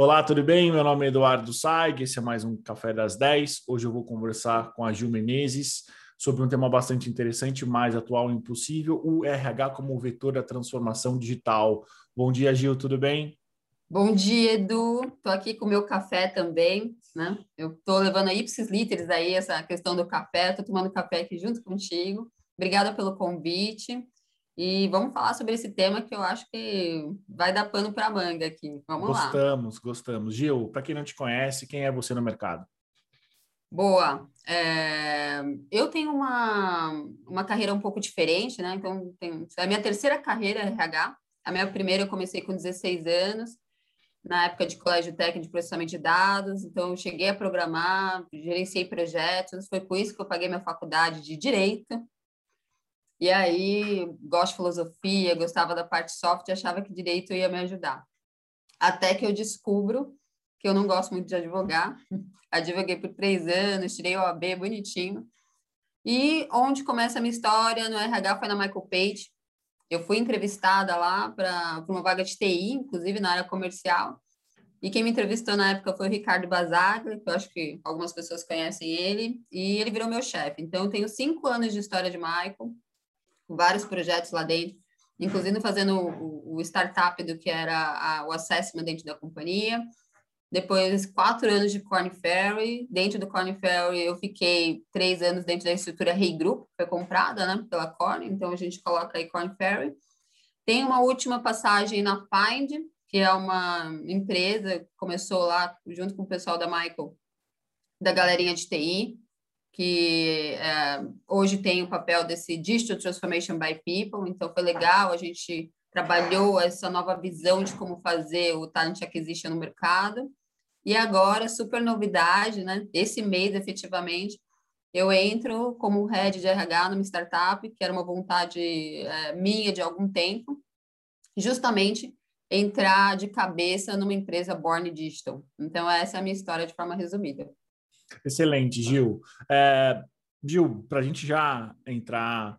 Olá, tudo bem? Meu nome é Eduardo Saig, esse é mais um Café das 10. Hoje eu vou conversar com a Gil Menezes sobre um tema bastante interessante, mais atual e impossível, o RH como vetor da transformação digital. Bom dia, Gil, tudo bem? Bom dia, Edu. Estou aqui com o meu café também, né? Eu estou levando a ipsis literis aí essa questão do café, estou tomando café aqui junto contigo. Obrigada pelo convite. E vamos falar sobre esse tema que eu acho que vai dar pano para manga aqui. Vamos gostamos, lá. Gostamos, gostamos. Gil, para quem não te conhece, quem é você no mercado? Boa. É, eu tenho uma, uma carreira um pouco diferente, né? Então, tem, é a minha terceira carreira RH. A minha primeira eu comecei com 16 anos, na época de colégio técnico de processamento de dados. Então, eu cheguei a programar, gerenciei projetos. Foi por isso que eu paguei minha faculdade de Direito. E aí, gosto de filosofia, gostava da parte soft, achava que direito ia me ajudar. Até que eu descubro que eu não gosto muito de advogar. Advoguei por três anos, tirei o AB bonitinho. E onde começa a minha história no RH foi na Michael Page. Eu fui entrevistada lá para uma vaga de TI, inclusive na área comercial. E quem me entrevistou na época foi o Ricardo Basaglia, que eu acho que algumas pessoas conhecem ele, e ele virou meu chefe. Então, eu tenho cinco anos de história de Michael, vários projetos lá dentro, inclusive fazendo o, o startup do que era a, o assessment dentro da companhia. Depois, quatro anos de Corn Ferry. Dentro do Corn Ferry, eu fiquei três anos dentro da estrutura Rei hey Group, que foi comprada né, pela Corn, então a gente coloca aí Corn Ferry. Tem uma última passagem na Find, que é uma empresa que começou lá junto com o pessoal da Michael, da galerinha de TI, que é, hoje tem o papel desse Digital Transformation by People, então foi legal, a gente trabalhou essa nova visão de como fazer o Talent Acquisition no mercado, e agora, super novidade, né? Esse mês, efetivamente, eu entro como head de RH numa startup, que era uma vontade é, minha de algum tempo, justamente entrar de cabeça numa empresa Born Digital. Então, essa é a minha história de forma resumida. Excelente, Gil. É, Gil, para a gente já entrar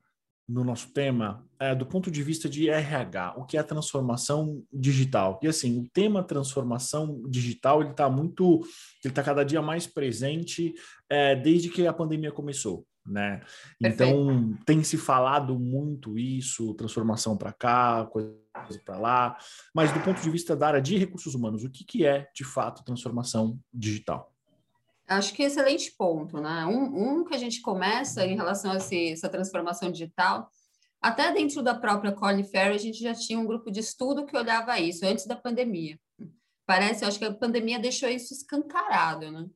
no nosso tema, é, do ponto de vista de RH, o que é a transformação digital? E assim, o tema transformação digital ele está muito, ele está cada dia mais presente é, desde que a pandemia começou. Né? Então tem se falado muito isso, transformação para cá, coisa para lá, mas do ponto de vista da área de recursos humanos, o que, que é de fato transformação digital? Acho que excelente ponto, né? Um, um que a gente começa em relação a esse, essa transformação digital, até dentro da própria Corn Ferry, a gente já tinha um grupo de estudo que olhava isso antes da pandemia. Parece, acho que a pandemia deixou isso escancarado, né?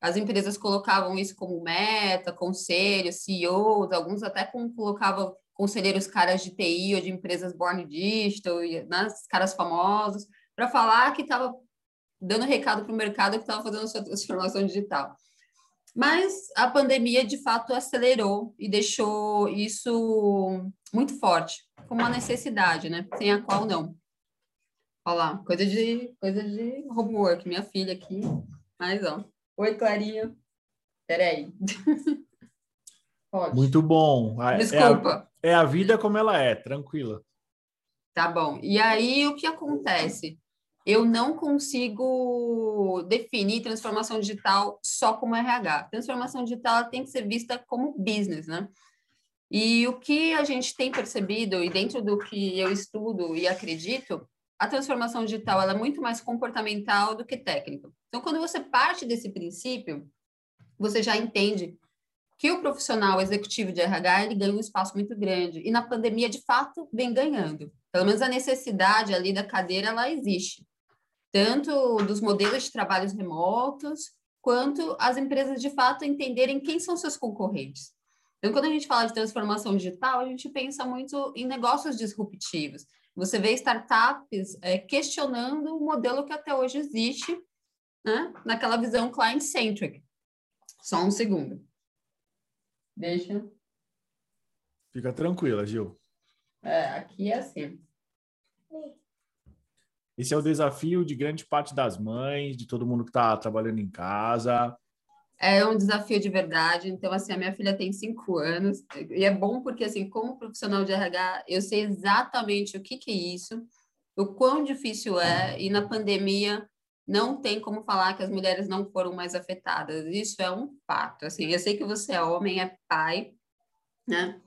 As empresas colocavam isso como meta, conselhos, CEOs, alguns até colocavam conselheiros caras de TI ou de empresas born digital, né, caras famosos, para falar que estava dando recado para o mercado que estava fazendo sua transformação digital. Mas a pandemia, de fato, acelerou e deixou isso muito forte, como uma necessidade, né? Sem a qual não. Olha lá, coisa de, coisa de homework, minha filha aqui. Mas, ó. Oi, Clarinha. Peraí. Pode. Muito bom. Desculpa. É a, é a vida como ela é, tranquila. Tá bom. E aí, o que acontece? Eu não consigo definir transformação digital só como RH. Transformação digital tem que ser vista como business, né? E o que a gente tem percebido, e dentro do que eu estudo e acredito, a transformação digital é muito mais comportamental do que técnica. Então, quando você parte desse princípio, você já entende que o profissional executivo de RH ele ganha um espaço muito grande e na pandemia de fato vem ganhando. Pelo menos a necessidade ali da cadeira ela existe tanto dos modelos de trabalhos remotos, quanto as empresas de fato entenderem quem são seus concorrentes. Então, quando a gente fala de transformação digital, a gente pensa muito em negócios disruptivos. Você vê startups é, questionando o modelo que até hoje existe, né? naquela visão client-centric. Só um segundo. Deixa. Fica tranquila, Gil. É, aqui é assim. Esse é o desafio de grande parte das mães, de todo mundo que está trabalhando em casa. É um desafio de verdade. Então, assim, a minha filha tem cinco anos e é bom porque, assim, como profissional de RH, eu sei exatamente o que, que é isso, o quão difícil é. E na pandemia, não tem como falar que as mulheres não foram mais afetadas. Isso é um fato. Assim, eu sei que você é homem, é pai, né?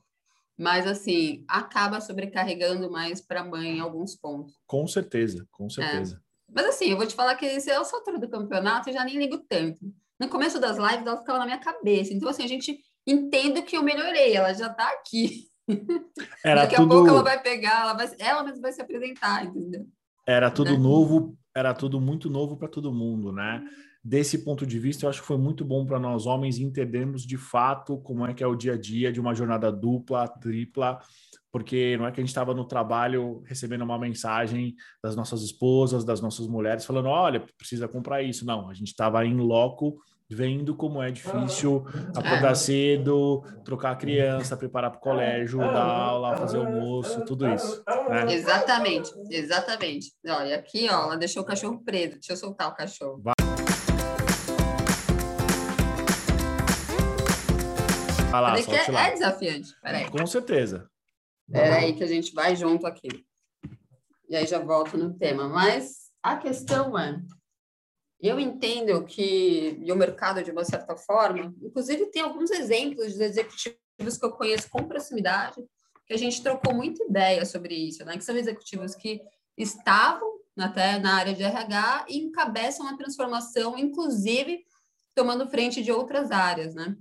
Mas assim, acaba sobrecarregando mais para a mãe em alguns pontos. Com certeza, com certeza. É. Mas assim, eu vou te falar que se é essa altura do campeonato, eu já nem ligo tanto. No começo das lives, ela ficava na minha cabeça. Então, assim, a gente entende que eu melhorei, ela já está aqui. Era Daqui tudo... a pouco ela vai pegar, ela, vai, ela mesma vai se apresentar, entendeu? Era tudo né? novo, era tudo muito novo para todo mundo, né? Desse ponto de vista, eu acho que foi muito bom para nós homens entendermos de fato como é que é o dia a dia de uma jornada dupla, tripla, porque não é que a gente estava no trabalho recebendo uma mensagem das nossas esposas, das nossas mulheres, falando: olha, precisa comprar isso. Não, a gente estava em loco vendo como é difícil acordar cedo, trocar a criança, preparar para o colégio, dar aula, fazer almoço, tudo isso. Né? Exatamente, exatamente. Olha, aqui, ó, ela deixou o cachorro preso. Deixa eu soltar o cachorro. Vai. Vai lá, que é, é desafiante. Peraí. Com certeza. Peraí que a gente vai junto aqui. E aí já volto no tema. Mas a questão é, eu entendo que e o mercado, de uma certa forma, inclusive tem alguns exemplos de executivos que eu conheço com proximidade, que a gente trocou muita ideia sobre isso, né? que são executivos que estavam até na área de RH e encabeçam a transformação, inclusive tomando frente de outras áreas, né?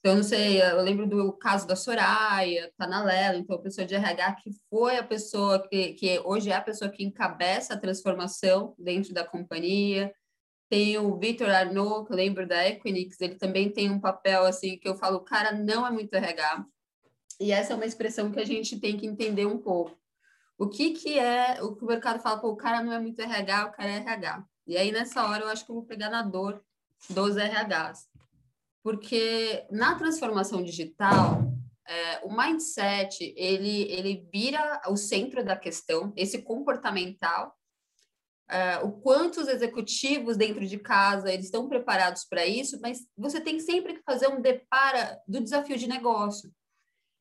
Então, não sei, eu lembro do caso da Soraya, tá na Lela, então a pessoa de RH que foi a pessoa que, que hoje é a pessoa que encabeça a transformação dentro da companhia. Tem o Vitor Arnaud, que eu lembro da Equinix, ele também tem um papel assim que eu falo, o cara não é muito RH. E essa é uma expressão que a gente tem que entender um pouco. O que que é, o que o mercado fala, pô, o cara não é muito RH, o cara é RH. E aí nessa hora eu acho que eu vou pegar na dor dos RHs. Porque na transformação digital, é, o mindset, ele, ele vira o centro da questão, esse comportamental, Uh, o quanto os executivos dentro de casa eles estão preparados para isso, mas você tem sempre que fazer um depara do desafio de negócio.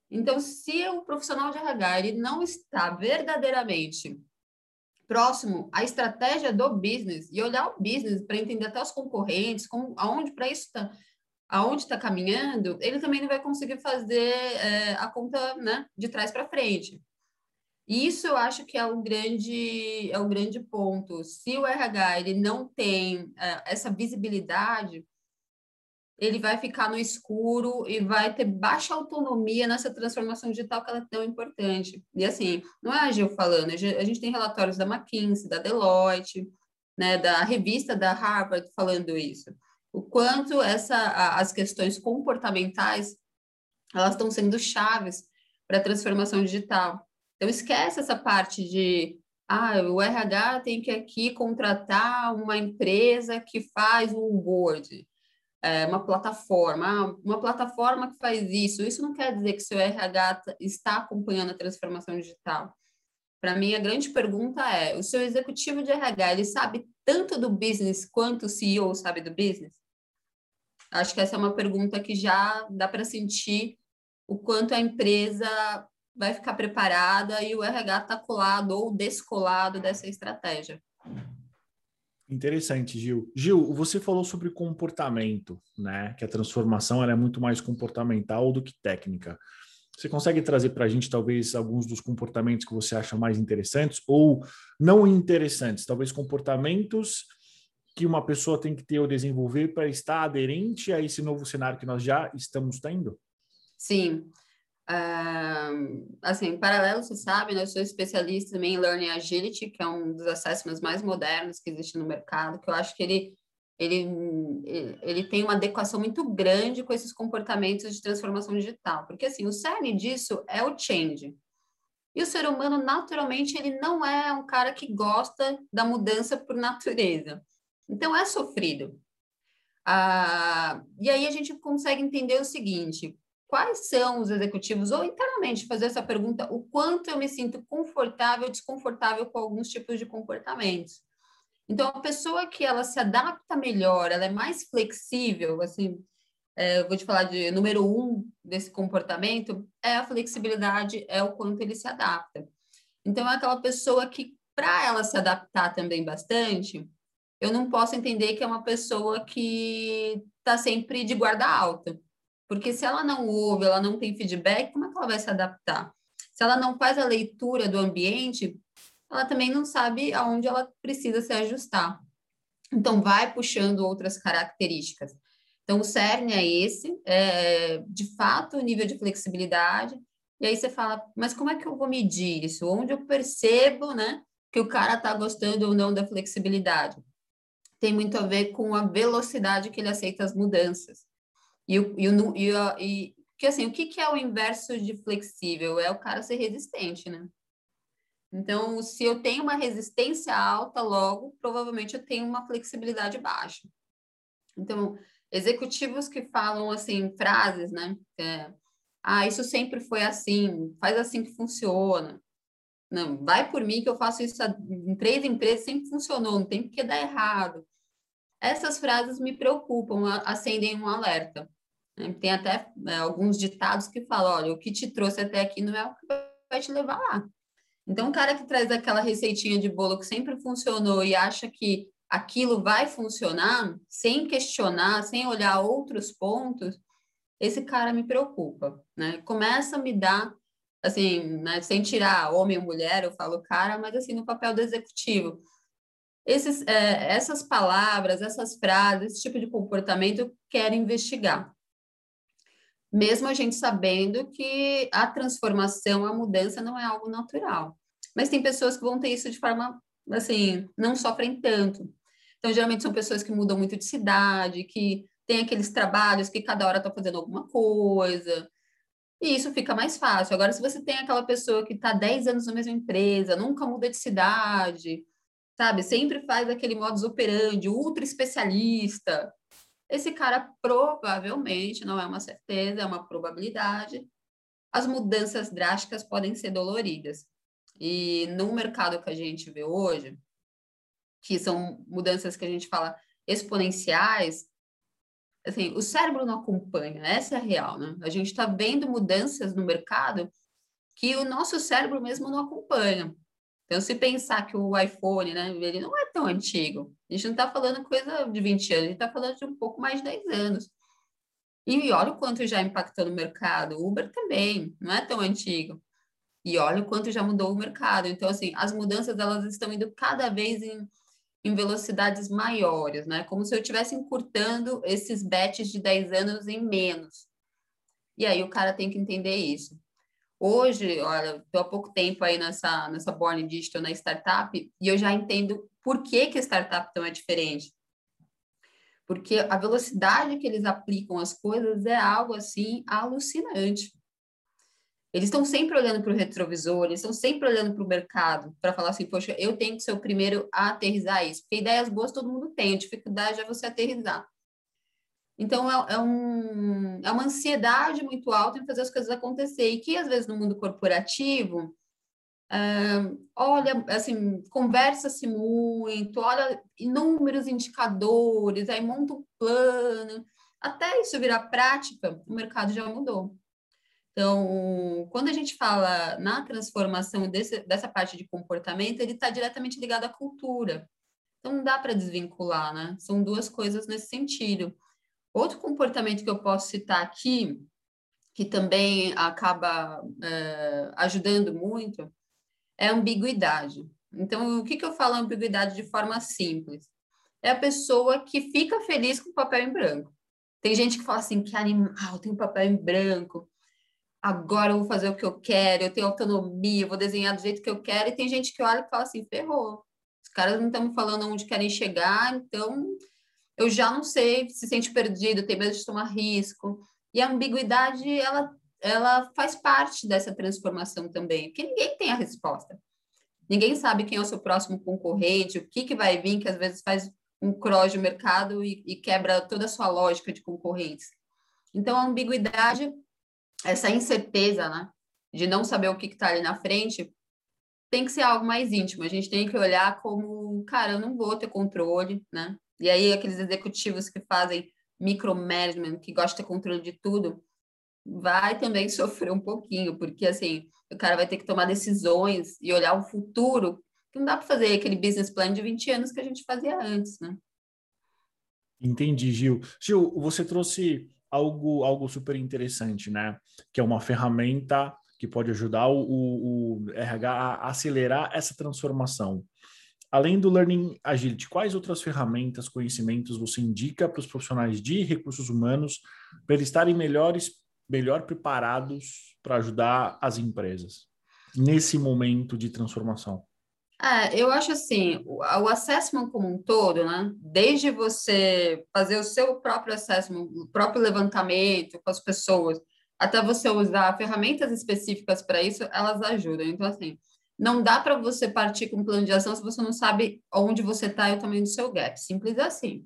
Então, se o profissional de RH ele não está verdadeiramente próximo à estratégia do business e olhar o business para entender até os concorrentes, como, aonde para isso está aonde está caminhando, ele também não vai conseguir fazer é, a conta né, de trás para frente. E isso eu acho que é o grande, é o grande ponto. Se o RH ele não tem é, essa visibilidade, ele vai ficar no escuro e vai ter baixa autonomia nessa transformação digital que ela é tão importante. E assim, não é a Gil falando, a gente tem relatórios da McKinsey, da Deloitte, né, da revista da Harvard falando isso. O quanto essa, as questões comportamentais elas estão sendo chaves para a transformação digital. Então, esquece essa parte de ah, o RH tem que aqui contratar uma empresa que faz um board, é, uma plataforma, ah, uma plataforma que faz isso. Isso não quer dizer que seu RH está acompanhando a transformação digital. Para mim, a grande pergunta é: o seu executivo de RH ele sabe tanto do business quanto o CEO sabe do business? Acho que essa é uma pergunta que já dá para sentir o quanto a empresa vai ficar preparada e o RH está colado ou descolado dessa estratégia. Interessante, Gil. Gil, você falou sobre comportamento, né? Que a transformação é muito mais comportamental do que técnica. Você consegue trazer para a gente, talvez, alguns dos comportamentos que você acha mais interessantes ou não interessantes? Talvez comportamentos que uma pessoa tem que ter ou desenvolver para estar aderente a esse novo cenário que nós já estamos tendo? Sim. Uh, assim, paralelo, você sabe, né, eu sou especialista também em Learning Agility, que é um dos assessments mais modernos que existe no mercado, que eu acho que ele, ele, ele tem uma adequação muito grande com esses comportamentos de transformação digital, porque assim, o cerne disso é o change. E o ser humano, naturalmente, ele não é um cara que gosta da mudança por natureza. Então, é sofrido. Ah, e aí a gente consegue entender o seguinte: quais são os executivos, ou internamente fazer essa pergunta, o quanto eu me sinto confortável desconfortável com alguns tipos de comportamentos. Então, a pessoa que ela se adapta melhor, ela é mais flexível, assim, é, vou te falar de número um desse comportamento, é a flexibilidade, é o quanto ele se adapta. Então, é aquela pessoa que, para ela se adaptar também bastante, eu não posso entender que é uma pessoa que está sempre de guarda alta. Porque se ela não ouve, ela não tem feedback, como é que ela vai se adaptar? Se ela não faz a leitura do ambiente, ela também não sabe aonde ela precisa se ajustar. Então, vai puxando outras características. Então, o cerne é esse, é, de fato, o nível de flexibilidade. E aí você fala, mas como é que eu vou medir isso? Onde eu percebo, né, que o cara está gostando ou não da flexibilidade? Tem muito a ver com a velocidade que ele aceita as mudanças. E, o, e, o, e, e que assim, o que, que é o inverso de flexível? É o cara ser resistente, né? Então, se eu tenho uma resistência alta, logo, provavelmente eu tenho uma flexibilidade baixa. Então, executivos que falam assim, frases, né? É, ah, isso sempre foi assim, faz assim que funciona. Não, vai por mim que eu faço isso em três empresas, sempre funcionou, não tem que dar errado. Essas frases me preocupam, acendem um alerta. Né? Tem até é, alguns ditados que falam, olha, o que te trouxe até aqui não é o que vai te levar lá. Então, o cara que traz aquela receitinha de bolo que sempre funcionou e acha que aquilo vai funcionar, sem questionar, sem olhar outros pontos, esse cara me preocupa, né? Começa a me dar, assim, né, sem tirar homem ou mulher, eu falo cara, mas assim, no papel do executivo. Esses, é, essas palavras, essas frases, esse tipo de comportamento eu quero investigar mesmo a gente sabendo que a transformação, a mudança não é algo natural. Mas tem pessoas que vão ter isso de forma, assim, não sofrem tanto. Então, geralmente são pessoas que mudam muito de cidade, que tem aqueles trabalhos que cada hora está fazendo alguma coisa, e isso fica mais fácil. Agora, se você tem aquela pessoa que está 10 anos na mesma empresa, nunca muda de cidade, sabe? Sempre faz aquele modus operandi, ultra especialista, esse cara provavelmente, não é uma certeza, é uma probabilidade, as mudanças drásticas podem ser doloridas. E no mercado que a gente vê hoje, que são mudanças que a gente fala exponenciais, assim, o cérebro não acompanha, essa é a real, né? A gente está vendo mudanças no mercado que o nosso cérebro mesmo não acompanha. Então, se pensar que o iPhone, né, ele não é tão antigo. A gente não está falando coisa de 20 anos, a gente está falando de um pouco mais de 10 anos. E olha o quanto já impactou no mercado. O Uber também, não é tão antigo. E olha o quanto já mudou o mercado. Então, assim, as mudanças, elas estão indo cada vez em, em velocidades maiores, né? Como se eu estivesse encurtando esses bets de 10 anos em menos. E aí o cara tem que entender isso. Hoje, olha, estou há pouco tempo aí nessa, nessa Born Digital, na startup, e eu já entendo por que, que a startup tão é diferente. Porque a velocidade que eles aplicam as coisas é algo, assim, alucinante. Eles estão sempre olhando para o retrovisor, eles estão sempre olhando para o mercado, para falar assim, poxa, eu tenho que ser o primeiro a aterrizar isso. Porque ideias boas todo mundo tem, a dificuldade é você aterrizar. Então, é, é, um, é uma ansiedade muito alta em fazer as coisas acontecer. E que, às vezes, no mundo corporativo, olha, assim, conversa-se muito, olha inúmeros indicadores, aí monta um plano. Até isso virar prática, o mercado já mudou. Então, quando a gente fala na transformação desse, dessa parte de comportamento, ele está diretamente ligado à cultura. Então, não dá para desvincular, né? São duas coisas nesse sentido. Outro comportamento que eu posso citar aqui, que também acaba é, ajudando muito, é a ambiguidade. Então, o que, que eu falo ambiguidade de forma simples? É a pessoa que fica feliz com o papel em branco. Tem gente que fala assim, que animal, tem um papel em branco, agora eu vou fazer o que eu quero, eu tenho autonomia, eu vou desenhar do jeito que eu quero, e tem gente que olha e fala assim, ferrou. Os caras não estão falando onde querem chegar, então eu já não sei, se sente perdido, tem medo de tomar risco. E a ambiguidade, ela, ela faz parte dessa transformação também, porque ninguém tem a resposta. Ninguém sabe quem é o seu próximo concorrente, o que, que vai vir, que às vezes faz um cross de mercado e, e quebra toda a sua lógica de concorrentes. Então, a ambiguidade, essa incerteza, né, de não saber o que está ali na frente, tem que ser algo mais íntimo. A gente tem que olhar como, cara, eu não vou ter controle, né? E aí, aqueles executivos que fazem micromanagement, que gostam de ter controle de tudo, vai também sofrer um pouquinho, porque assim, o cara vai ter que tomar decisões e olhar o futuro Não dá para fazer aquele business plan de 20 anos que a gente fazia antes, né? Entendi, Gil. Gil, você trouxe algo, algo super interessante, né? Que é uma ferramenta que pode ajudar o, o, o RH a acelerar essa transformação. Além do Learning Agility, quais outras ferramentas, conhecimentos você indica para os profissionais de recursos humanos para eles estarem melhores, melhor preparados para ajudar as empresas nesse momento de transformação? É, eu acho assim, o, o assessment como um todo, né? Desde você fazer o seu próprio assessment, o próprio levantamento com as pessoas, até você usar ferramentas específicas para isso, elas ajudam. Então, assim, não dá para você partir com um plano de ação se você não sabe onde você está e o tamanho do seu gap. Simples assim.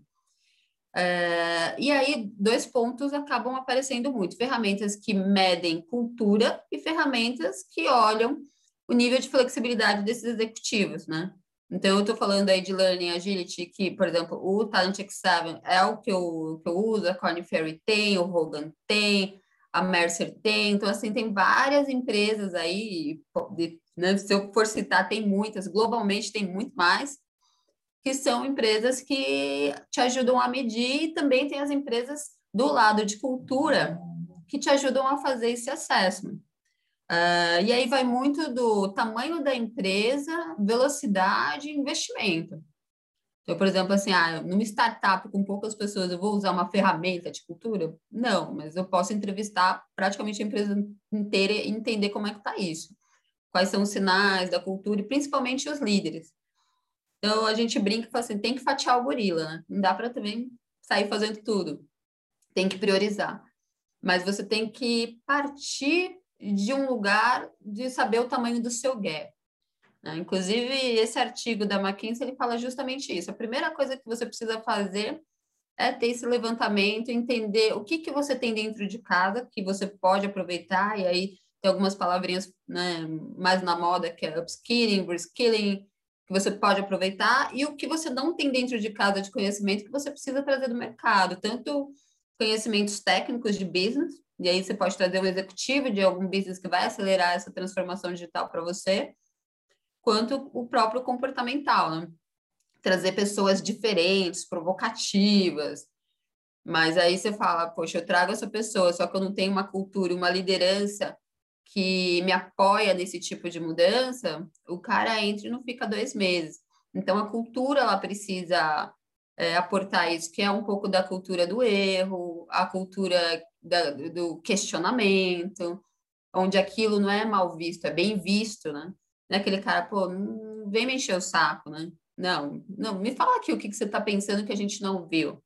É, e aí, dois pontos acabam aparecendo muito: ferramentas que medem cultura e ferramentas que olham o nível de flexibilidade desses executivos, né? Então, eu estou falando aí de Learning Agility, que, por exemplo, o Talent X7 é o que eu, que eu uso, a Corn Ferry tem, o Hogan tem, a Mercer tem. Então, assim, tem várias empresas aí, de, né, se eu for citar, tem muitas, globalmente tem muito mais, que são empresas que te ajudam a medir e também tem as empresas do lado de cultura que te ajudam a fazer esse assessment. Uh, e aí vai muito do tamanho da empresa, velocidade e investimento. Então, por exemplo, assim, ah, numa startup com poucas pessoas, eu vou usar uma ferramenta de cultura? Não, mas eu posso entrevistar praticamente a empresa inteira e entender como é que está isso. Quais são os sinais da cultura e principalmente os líderes. Então, a gente brinca e fala assim, tem que fatiar o gorila, né? Não dá para também sair fazendo tudo. Tem que priorizar. Mas você tem que partir de um lugar de saber o tamanho do seu gap. Né? Inclusive, esse artigo da McKinsey ele fala justamente isso. A primeira coisa que você precisa fazer é ter esse levantamento, entender o que, que você tem dentro de casa que você pode aproveitar, e aí tem algumas palavrinhas né, mais na moda, que é upskilling, reskilling, que você pode aproveitar, e o que você não tem dentro de casa de conhecimento que você precisa trazer do mercado, tanto conhecimentos técnicos de business, e aí você pode trazer um executivo de algum business que vai acelerar essa transformação digital para você, quanto o próprio comportamental, né? Trazer pessoas diferentes, provocativas. Mas aí você fala, poxa, eu trago essa pessoa, só que eu não tenho uma cultura, uma liderança que me apoia nesse tipo de mudança, o cara entra e não fica dois meses. Então, a cultura, ela precisa é, aportar isso, que é um pouco da cultura do erro, a cultura da, do questionamento, onde aquilo não é mal visto, é bem visto, né? Não é aquele cara, pô, vem me encher o saco, né? Não, não, me fala aqui o que, que você está pensando que a gente não viu.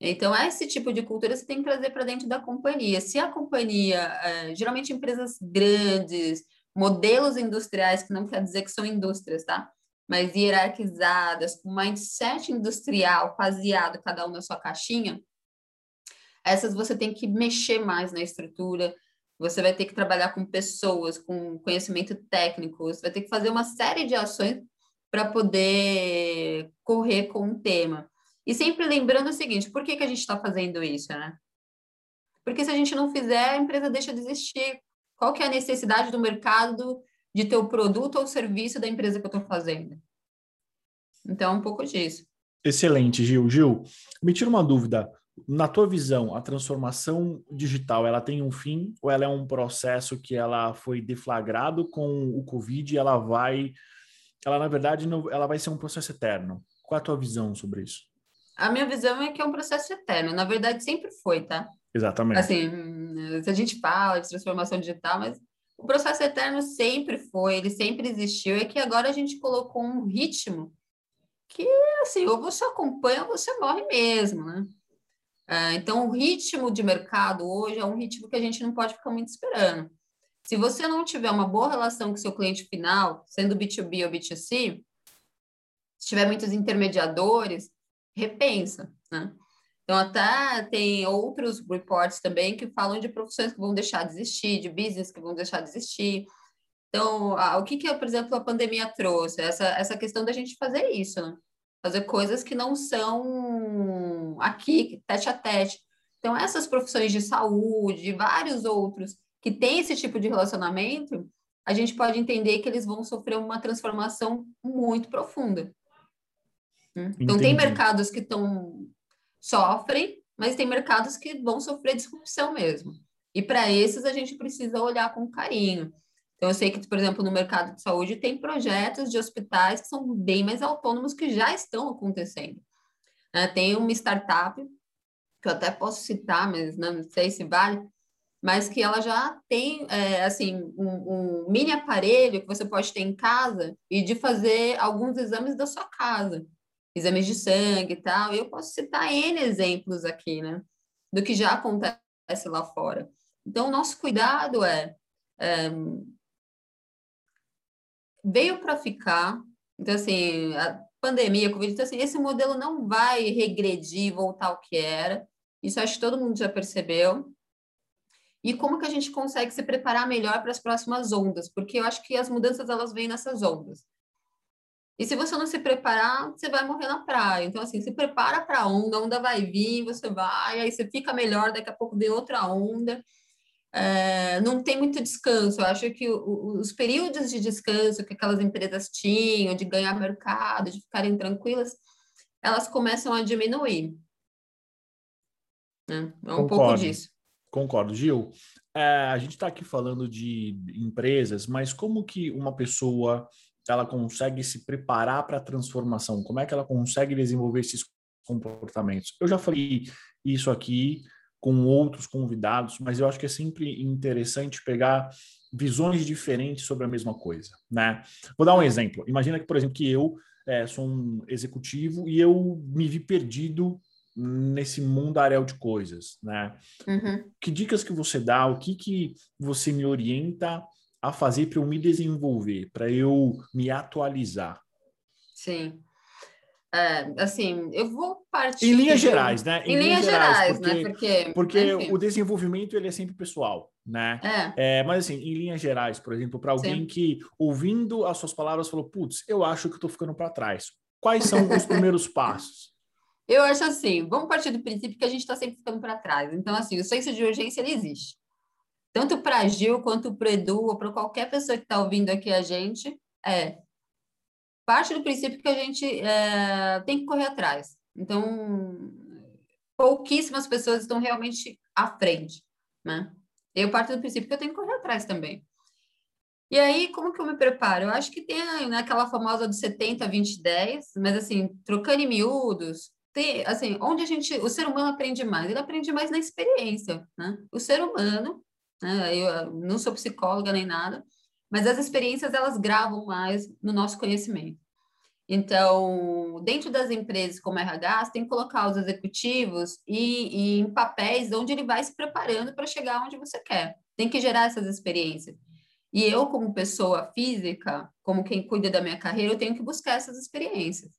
Então, esse tipo de cultura você tem que trazer para dentro da companhia. Se a companhia, é, geralmente empresas grandes, modelos industriais, que não quer dizer que são indústrias, tá? Mas hierarquizadas, com mindset industrial, baseado cada um na sua caixinha, essas você tem que mexer mais na estrutura, você vai ter que trabalhar com pessoas, com conhecimento técnico, você vai ter que fazer uma série de ações para poder correr com o tema. E sempre lembrando o seguinte, por que, que a gente está fazendo isso, né? Porque se a gente não fizer, a empresa deixa de existir. Qual que é a necessidade do mercado de ter o produto ou serviço da empresa que eu estou fazendo? Então, um pouco disso. Excelente, Gil. Gil, me tira uma dúvida. Na tua visão, a transformação digital, ela tem um fim ou ela é um processo que ela foi deflagrado com o Covid e ela vai, ela na verdade, não, ela vai ser um processo eterno? Qual é a tua visão sobre isso? A minha visão é que é um processo eterno. Na verdade, sempre foi, tá? Exatamente. Assim, se a gente fala de transformação digital, mas o processo eterno sempre foi, ele sempre existiu. É que agora a gente colocou um ritmo que, assim, ou você acompanha ou você morre mesmo, né? É, então, o ritmo de mercado hoje é um ritmo que a gente não pode ficar muito esperando. Se você não tiver uma boa relação com seu cliente final, sendo B2B ou B2C, se tiver muitos intermediadores, repensa, né? Então, até tem outros reports também que falam de profissões que vão deixar de existir, de business que vão deixar de existir. Então, o que, que, por exemplo, a pandemia trouxe? Essa, essa questão da gente fazer isso, né? Fazer coisas que não são aqui, tete a tete. Então, essas profissões de saúde, vários outros que têm esse tipo de relacionamento, a gente pode entender que eles vão sofrer uma transformação muito profunda. Né? Então, Entendi. tem mercados que estão sofrem, mas tem mercados que vão sofrer disrupção mesmo. E para esses a gente precisa olhar com carinho. Então, eu sei que, por exemplo, no mercado de saúde tem projetos de hospitais que são bem mais autônomos que já estão acontecendo. Né? Tem uma startup, que eu até posso citar, mas não sei se vale, mas que ela já tem é, assim um, um, mini aparelho que você pode ter em casa e de fazer alguns exames da sua casa, exames de sangue e tal. Eu posso citar N exemplos aqui, né, do que já acontece lá fora. Então, o nosso cuidado é, é veio para ficar. Então, assim, a pandemia, a Covid, então, assim, esse modelo não vai regredir, voltar ao que era. Isso acho que todo mundo já percebeu e como que a gente consegue se preparar melhor para as próximas ondas, porque eu acho que as mudanças elas vêm nessas ondas. E se você não se preparar, você vai morrer na praia. Então, assim, se prepara para a onda, a onda vai vir, você vai, aí você fica melhor, daqui a pouco vem outra onda. É, não tem muito descanso. Eu acho que o, os períodos de descanso que aquelas empresas tinham, de ganhar mercado, de ficarem tranquilas, elas começam a diminuir. Né? É um Concordo. pouco disso. Concordo, Gil. É, a gente está aqui falando de empresas, mas como que uma pessoa ela consegue se preparar para a transformação? Como é que ela consegue desenvolver esses comportamentos? Eu já falei isso aqui com outros convidados, mas eu acho que é sempre interessante pegar visões diferentes sobre a mesma coisa, né? Vou dar um exemplo. Imagina que, por exemplo, que eu é, sou um executivo e eu me vi perdido nesse mundaréu de coisas, né? Uhum. Que dicas que você dá? O que que você me orienta a fazer para eu me desenvolver, para eu me atualizar? Sim. É, assim, eu vou partir... Em linhas gerais, né? Em, em linhas, linhas gerais, né? porque, né? Porque, porque o desenvolvimento, ele é sempre pessoal, né? É. é mas, assim, em linhas gerais, por exemplo, para alguém Sim. que, ouvindo as suas palavras, falou, putz, eu acho que estou ficando para trás. Quais são os primeiros passos? Eu acho assim, vamos partir do princípio que a gente está sempre ficando para trás. Então, assim, o senso de urgência, ele existe. Tanto para Gil, quanto para o Edu, ou para qualquer pessoa que está ouvindo aqui a gente, é parte do princípio que a gente é, tem que correr atrás. Então, pouquíssimas pessoas estão realmente à frente, né? Eu parto do princípio que eu tenho que correr atrás também. E aí, como que eu me preparo? Eu acho que tem né, aquela famosa do 70, 20, 10, mas assim, trocando em miúdos, ter, assim, onde a gente, o ser humano aprende mais? Ele aprende mais na experiência, né? O ser humano, né? Eu não sou psicóloga nem nada, mas as experiências elas gravam mais no nosso conhecimento. Então, dentro das empresas como a RH, você tem que colocar os executivos e, e em papéis onde ele vai se preparando para chegar onde você quer. Tem que gerar essas experiências. E eu, como pessoa física, como quem cuida da minha carreira, eu tenho que buscar essas experiências.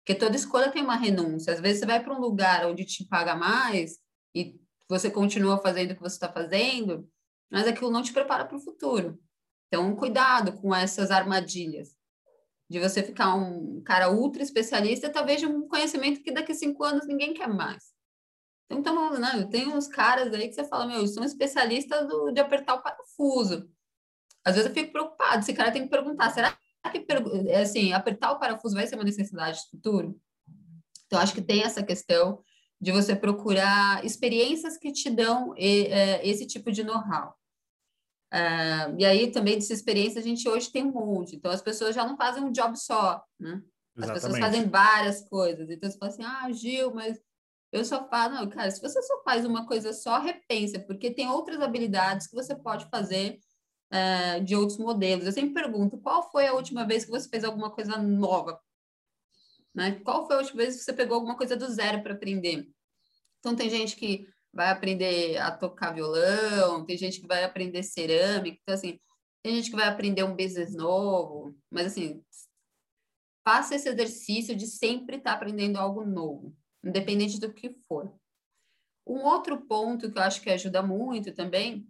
Porque toda escolha tem uma renúncia. Às vezes você vai para um lugar onde te paga mais e você continua fazendo o que você está fazendo, mas aquilo não te prepara para o futuro. Então, cuidado com essas armadilhas. De você ficar um cara ultra especialista, talvez de um conhecimento que daqui a cinco anos ninguém quer mais. Então, então né, tem uns caras aí que você fala, meu, são especialistas do, de apertar o parafuso. Às vezes eu fico preocupado, esse cara tem que perguntar, será que é assim, apertar o parafuso vai ser uma necessidade de futuro? Então, acho que tem essa questão de você procurar experiências que te dão é, esse tipo de know-how. Uh, e aí, também, dessa experiência, a gente hoje tem um monte. Então, as pessoas já não fazem um job só, né? As Exatamente. pessoas fazem várias coisas. Então, você fala assim, ah, Gil, mas eu só falo... Não, cara, se você só faz uma coisa só, repensa, porque tem outras habilidades que você pode fazer uh, de outros modelos. Eu sempre pergunto, qual foi a última vez que você fez alguma coisa nova? Né? Qual foi a última vez que você pegou alguma coisa do zero para aprender? Então, tem gente que vai aprender a tocar violão, tem gente que vai aprender cerâmica, então, assim, tem gente que vai aprender um business novo, mas, assim, faça esse exercício de sempre estar tá aprendendo algo novo, independente do que for. Um outro ponto que eu acho que ajuda muito também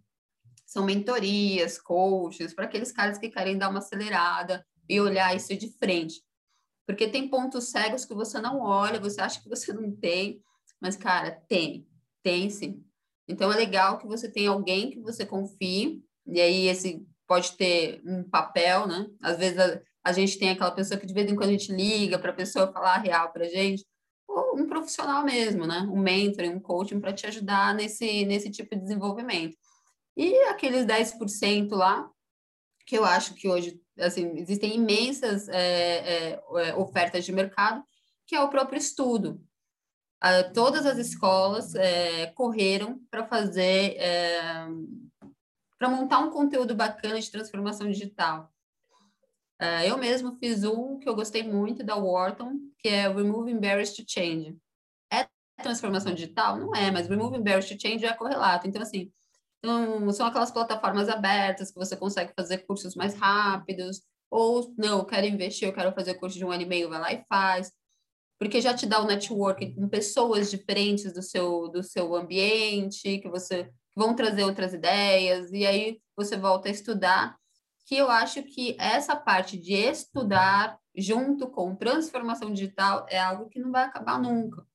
são mentorias, coaches, para aqueles caras que querem dar uma acelerada e olhar isso de frente. Porque tem pontos cegos que você não olha, você acha que você não tem, mas, cara, tem, tem sim. Então, é legal que você tenha alguém que você confie, e aí esse pode ter um papel, né? Às vezes a, a gente tem aquela pessoa que de vez em quando a gente liga para a pessoa falar a real para gente, ou um profissional mesmo, né? Um mentor, um coaching para te ajudar nesse, nesse tipo de desenvolvimento. E aqueles 10% lá, que eu acho que hoje, assim, existem imensas é, é ofertas de mercado, que é o próprio estudo. Uh, todas as escolas é, correram para fazer, é, para montar um conteúdo bacana de transformação digital. Uh, eu mesmo fiz um que eu gostei muito da Wharton, que é Removing Barriers to Change. É transformação digital? Não é, mas Removing Barriers to Change é correlato. Então, assim, então, são aquelas plataformas abertas que você consegue fazer cursos mais rápidos, ou não, eu quero investir, eu quero fazer curso de um ano e meio, vai lá e faz porque já te dá o networking com pessoas diferentes do seu, do seu ambiente, que você vão trazer outras ideias, e aí você volta a estudar, que eu acho que essa parte de estudar junto com transformação digital é algo que não vai acabar nunca.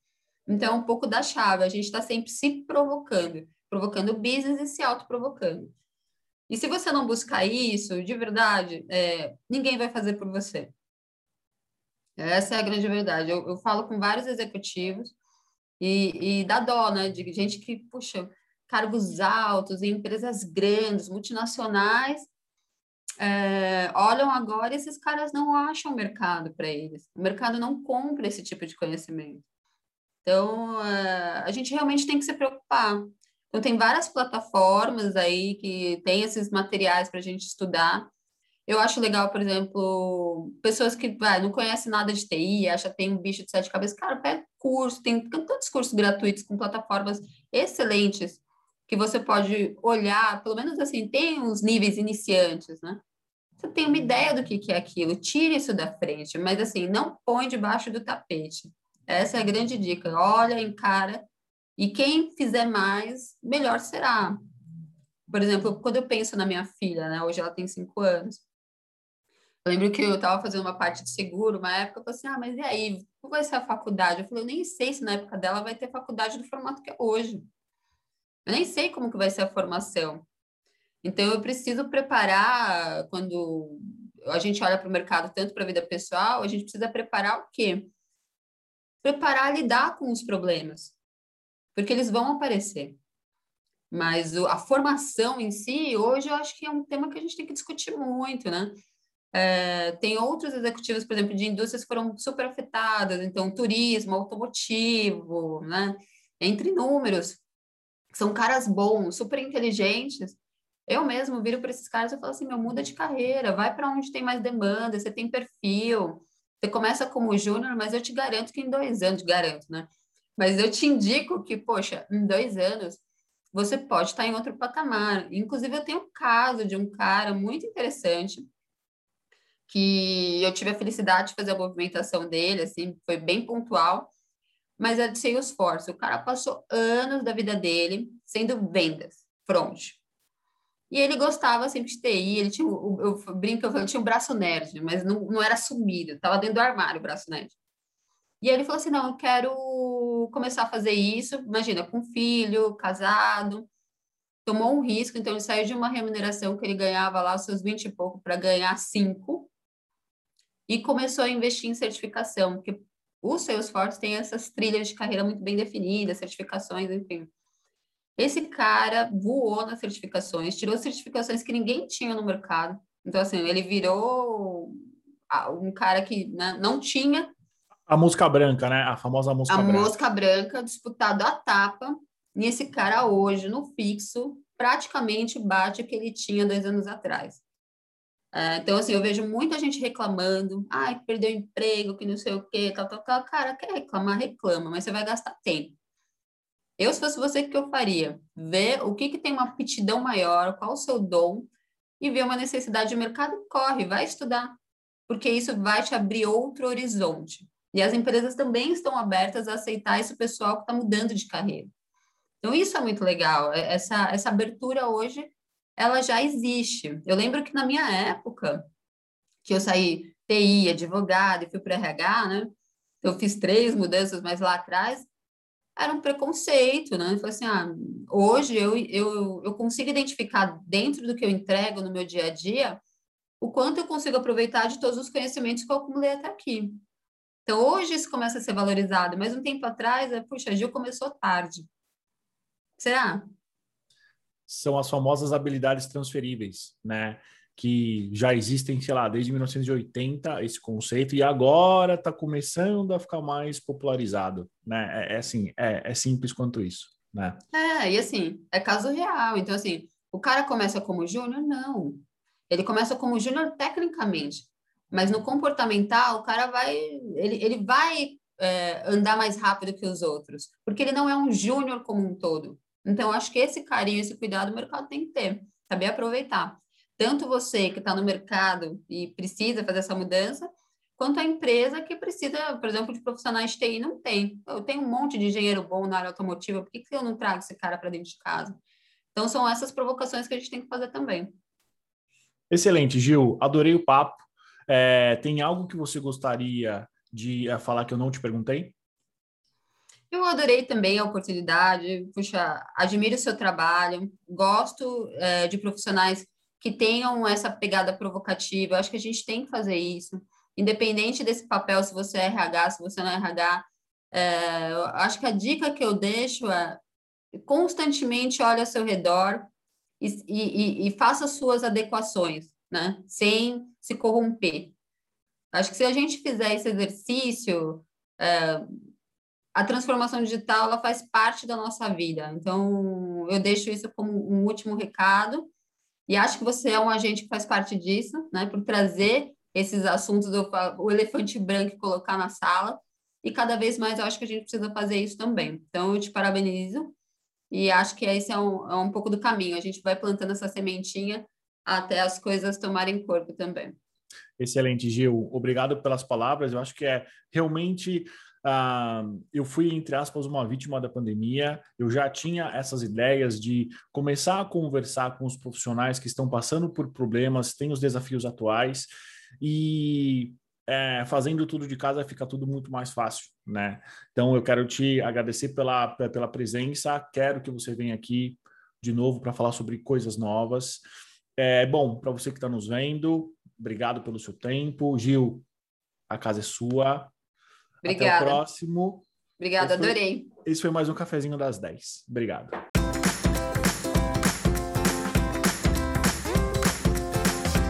Então, é um pouco da chave, a gente está sempre se provocando, provocando o business e se autoprovocando. E se você não buscar isso, de verdade, é, ninguém vai fazer por você. Essa é a grande verdade. Eu, eu falo com vários executivos e, e dá dó, né? De gente que, puxa, cargos altos em empresas grandes, multinacionais, é, olham agora e esses caras não acham mercado para eles. O mercado não compra esse tipo de conhecimento. Então, é, a gente realmente tem que se preocupar. Então, tem várias plataformas aí que tem esses materiais para a gente estudar. Eu acho legal, por exemplo, pessoas que vai, não conhecem nada de TI, acha que tem um bicho de sete cabeças. Cara, pega curso, tem tantos cursos gratuitos com plataformas excelentes que você pode olhar, pelo menos assim, tem uns níveis iniciantes, né? Você tem uma ideia do que, que é aquilo, tire isso da frente, mas assim, não põe debaixo do tapete. Essa é a grande dica. Olha, encara, e quem fizer mais, melhor será. Por exemplo, quando eu penso na minha filha, né? Hoje ela tem cinco anos. Eu lembro que eu estava fazendo uma parte de seguro, uma época, eu falei assim, ah, mas e aí, qual vai ser a faculdade? Eu falei, eu nem sei se na época dela vai ter faculdade do formato que é hoje. Eu nem sei como que vai ser a formação. Então, eu preciso preparar, quando a gente olha para o mercado, tanto para a vida pessoal, a gente precisa preparar o quê? Preparar a lidar com os problemas, porque eles vão aparecer. Mas a formação em si, hoje, eu acho que é um tema que a gente tem que discutir muito, né? É, tem outros executivos, por exemplo, de indústrias que foram super afetadas, então turismo, automotivo, né? Entre números, são caras bons, super inteligentes. Eu mesmo viro para esses caras e falo assim: meu, muda de carreira, vai para onde tem mais demanda, você tem perfil. Você começa como júnior, mas eu te garanto que em dois anos, garanto, né? Mas eu te indico que, poxa, em dois anos você pode estar em outro patamar. Inclusive, eu tenho um caso de um cara muito interessante que eu tive a felicidade de fazer a movimentação dele, assim, foi bem pontual, mas é de Salesforce. O cara passou anos da vida dele sendo vendas, front. E ele gostava sempre de TI, ele tinha, eu, brinco, eu falo, tinha um braço nerd, mas não, não era sumido, estava dentro do armário o braço nerd. E ele falou assim, não, eu quero começar a fazer isso, imagina, com filho, casado, tomou um risco, então ele saiu de uma remuneração que ele ganhava lá os seus 20 e pouco para ganhar 5, e começou a investir em certificação, porque o Salesforce tem essas trilhas de carreira muito bem definidas, certificações, enfim. Esse cara voou nas certificações, tirou certificações que ninguém tinha no mercado. Então, assim, ele virou um cara que né, não tinha. A música branca, né? A famosa música a branca. A música branca, disputado a tapa. E esse cara hoje, no fixo, praticamente bate o que ele tinha dois anos atrás. É, então, assim, eu vejo muita gente reclamando, ai, que perdeu emprego, que não sei o quê, tal, tal, tal. Cara, quer reclamar, reclama, mas você vai gastar tempo. Eu, se fosse você, o que eu faria? Ver o que, que tem uma aptidão maior, qual o seu dom, e ver uma necessidade de mercado, corre, vai estudar, porque isso vai te abrir outro horizonte. E as empresas também estão abertas a aceitar esse pessoal que está mudando de carreira. Então, isso é muito legal. É, essa, essa abertura hoje ela já existe. Eu lembro que na minha época, que eu saí TI, advogado e fui para RH, né? Eu fiz três mudanças, mas lá atrás era um preconceito, né? Foi assim, ah, hoje eu, eu, eu consigo identificar dentro do que eu entrego no meu dia a dia o quanto eu consigo aproveitar de todos os conhecimentos que eu acumulei até aqui. Então, hoje isso começa a ser valorizado, mas um tempo atrás, é, puxa, a Gil começou tarde. Será? São as famosas habilidades transferíveis, né? Que já existem, sei lá, desde 1980, esse conceito, e agora está começando a ficar mais popularizado, né? É, é assim, é, é simples quanto isso, né? É, e assim, é caso real. Então, assim, o cara começa como júnior? Não. Ele começa como júnior tecnicamente, mas no comportamental, o cara vai, ele, ele vai é, andar mais rápido que os outros, porque ele não é um júnior como um todo. Então, acho que esse carinho, esse cuidado o mercado tem que ter, saber aproveitar. Tanto você que está no mercado e precisa fazer essa mudança, quanto a empresa que precisa, por exemplo, de profissionais de TI não tem. Eu tenho um monte de engenheiro bom na área automotiva, por que, que eu não trago esse cara para dentro de casa? Então, são essas provocações que a gente tem que fazer também. Excelente, Gil. Adorei o papo. É, tem algo que você gostaria de é, falar que eu não te perguntei? Eu adorei também a oportunidade. Puxa, admiro o seu trabalho. Gosto é, de profissionais que tenham essa pegada provocativa. Eu acho que a gente tem que fazer isso. Independente desse papel, se você é RH, se você não é RH. É, eu acho que a dica que eu deixo é constantemente olhe ao seu redor, e, e, e faça suas adequações, né? Sem se corromper. Acho que se a gente fizer esse exercício, é, a transformação digital ela faz parte da nossa vida. Então, eu deixo isso como um último recado. E acho que você é um agente que faz parte disso, né? Por trazer esses assuntos do o elefante branco e colocar na sala. E cada vez mais eu acho que a gente precisa fazer isso também. Então, eu te parabenizo e acho que esse é um, é um pouco do caminho. A gente vai plantando essa sementinha até as coisas tomarem corpo também. Excelente, Gil. Obrigado pelas palavras. Eu acho que é realmente. Eu fui, entre aspas, uma vítima da pandemia. Eu já tinha essas ideias de começar a conversar com os profissionais que estão passando por problemas, têm os desafios atuais. E é, fazendo tudo de casa fica tudo muito mais fácil, né? Então eu quero te agradecer pela, pela presença, quero que você venha aqui de novo para falar sobre coisas novas. É, bom, para você que está nos vendo, obrigado pelo seu tempo. Gil, a casa é sua. Obrigada. Até o próximo. Obrigada, adorei. Esse foi mais um cafezinho das 10. Obrigado.